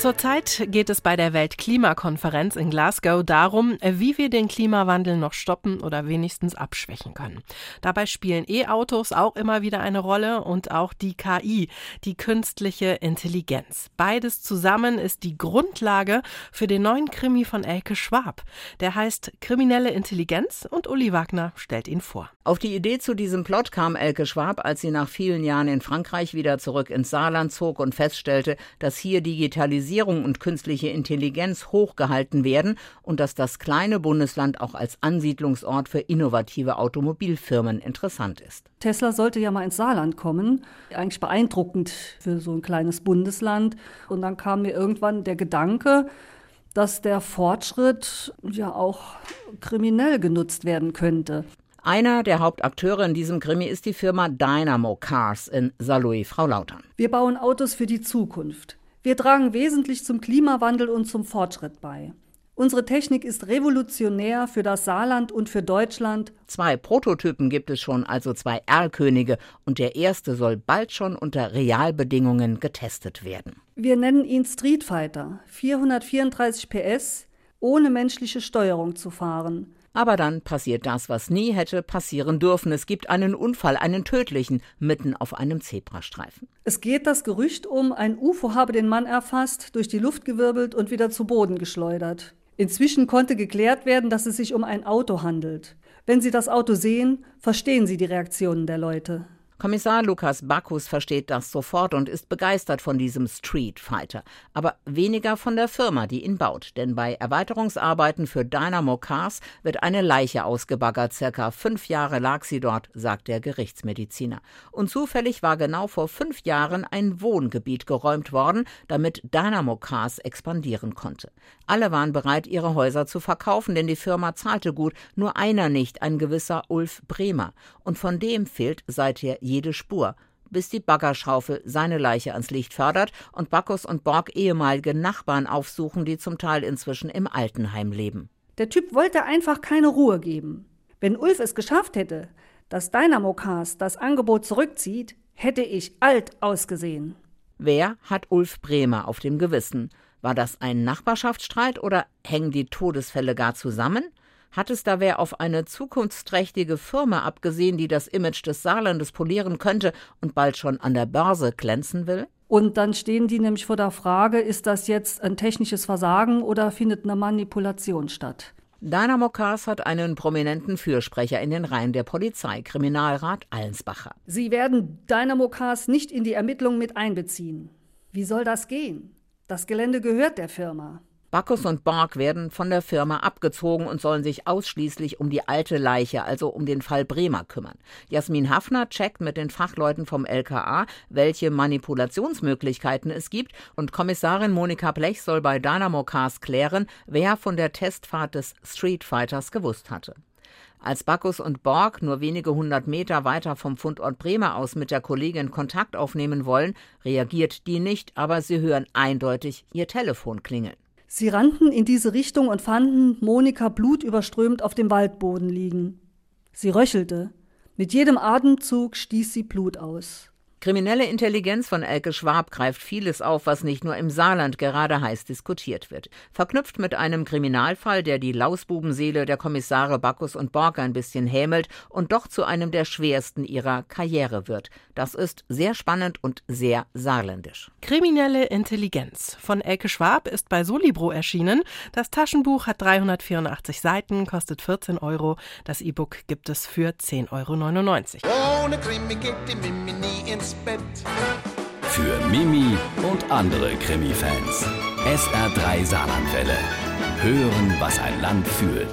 Zurzeit geht es bei der Weltklimakonferenz in Glasgow darum, wie wir den Klimawandel noch stoppen oder wenigstens abschwächen können. Dabei spielen E-Autos auch immer wieder eine Rolle und auch die KI, die künstliche Intelligenz. Beides zusammen ist die Grundlage für den neuen Krimi von Elke Schwab. Der heißt Kriminelle Intelligenz und Uli Wagner stellt ihn vor. Auf die Idee zu diesem Plot kam Elke Schwab, als sie nach vielen Jahren in Frankreich wieder zurück ins Saarland zog und feststellte, dass hier Digitalisierung und künstliche Intelligenz hochgehalten werden und dass das kleine Bundesland auch als Ansiedlungsort für innovative Automobilfirmen interessant ist. Tesla sollte ja mal ins Saarland kommen. Eigentlich beeindruckend für so ein kleines Bundesland. Und dann kam mir irgendwann der Gedanke, dass der Fortschritt ja auch kriminell genutzt werden könnte. Einer der Hauptakteure in diesem Krimi ist die Firma Dynamo Cars in Saarlouis, Frau Lautern. Wir bauen Autos für die Zukunft. Wir tragen wesentlich zum Klimawandel und zum Fortschritt bei. Unsere Technik ist revolutionär für das Saarland und für Deutschland. Zwei Prototypen gibt es schon, also zwei Erlkönige, und der erste soll bald schon unter Realbedingungen getestet werden. Wir nennen ihn Street Fighter, 434 PS, ohne menschliche Steuerung zu fahren. Aber dann passiert das, was nie hätte passieren dürfen. Es gibt einen Unfall, einen tödlichen, mitten auf einem Zebrastreifen. Es geht das Gerücht um, ein UFO habe den Mann erfasst, durch die Luft gewirbelt und wieder zu Boden geschleudert. Inzwischen konnte geklärt werden, dass es sich um ein Auto handelt. Wenn Sie das Auto sehen, verstehen Sie die Reaktionen der Leute. Kommissar Lukas Bacchus versteht das sofort und ist begeistert von diesem Street Fighter, aber weniger von der Firma, die ihn baut, denn bei Erweiterungsarbeiten für Dynamo Cars wird eine Leiche ausgebaggert, circa fünf Jahre lag sie dort, sagt der Gerichtsmediziner. Und zufällig war genau vor fünf Jahren ein Wohngebiet geräumt worden, damit Dynamo Cars expandieren konnte. Alle waren bereit, ihre Häuser zu verkaufen, denn die Firma zahlte gut, nur einer nicht, ein gewisser Ulf Bremer. Und von dem fehlt seither jede Spur, bis die Baggerschaufel seine Leiche ans Licht fördert und Bacchus und Borg ehemalige Nachbarn aufsuchen, die zum Teil inzwischen im Altenheim leben. Der Typ wollte einfach keine Ruhe geben. Wenn Ulf es geschafft hätte, dass Dynamo Cars das Angebot zurückzieht, hätte ich alt ausgesehen. Wer hat Ulf Bremer auf dem Gewissen? War das ein Nachbarschaftsstreit oder hängen die Todesfälle gar zusammen? Hat es da wer auf eine zukunftsträchtige Firma abgesehen, die das Image des Saarlandes polieren könnte und bald schon an der Börse glänzen will? Und dann stehen die nämlich vor der Frage, ist das jetzt ein technisches Versagen oder findet eine Manipulation statt? Dynamo Cars hat einen prominenten Fürsprecher in den Reihen der Polizei, Kriminalrat Allensbacher. Sie werden Dynamo Cars nicht in die Ermittlungen mit einbeziehen. Wie soll das gehen? Das Gelände gehört der Firma. Bacchus und Borg werden von der Firma abgezogen und sollen sich ausschließlich um die alte Leiche, also um den Fall Bremer kümmern. Jasmin Hafner checkt mit den Fachleuten vom LKA, welche Manipulationsmöglichkeiten es gibt und Kommissarin Monika Blech soll bei Dynamo Cars klären, wer von der Testfahrt des Street Fighters gewusst hatte. Als Bacchus und Borg nur wenige hundert Meter weiter vom Fundort Bremer aus mit der Kollegin Kontakt aufnehmen wollen, reagiert die nicht, aber sie hören eindeutig ihr Telefon klingeln. Sie rannten in diese Richtung und fanden Monika blutüberströmt auf dem Waldboden liegen. Sie röchelte. Mit jedem Atemzug stieß sie Blut aus. Kriminelle Intelligenz von Elke Schwab greift vieles auf, was nicht nur im Saarland gerade heiß diskutiert wird. Verknüpft mit einem Kriminalfall, der die Lausbubenseele der Kommissare Bacchus und Borg ein bisschen hämelt und doch zu einem der schwersten ihrer Karriere wird. Das ist sehr spannend und sehr saarländisch. Kriminelle Intelligenz von Elke Schwab ist bei Solibro erschienen. Das Taschenbuch hat 384 Seiten, kostet 14 Euro. Das E-Book gibt es für 10,99 Euro. Ohne Krimi geht die Mimi nie ins Bett. Für Mimi und andere Krimi-Fans. SR3 Saarlandwelle. Hören, was ein Land fühlt.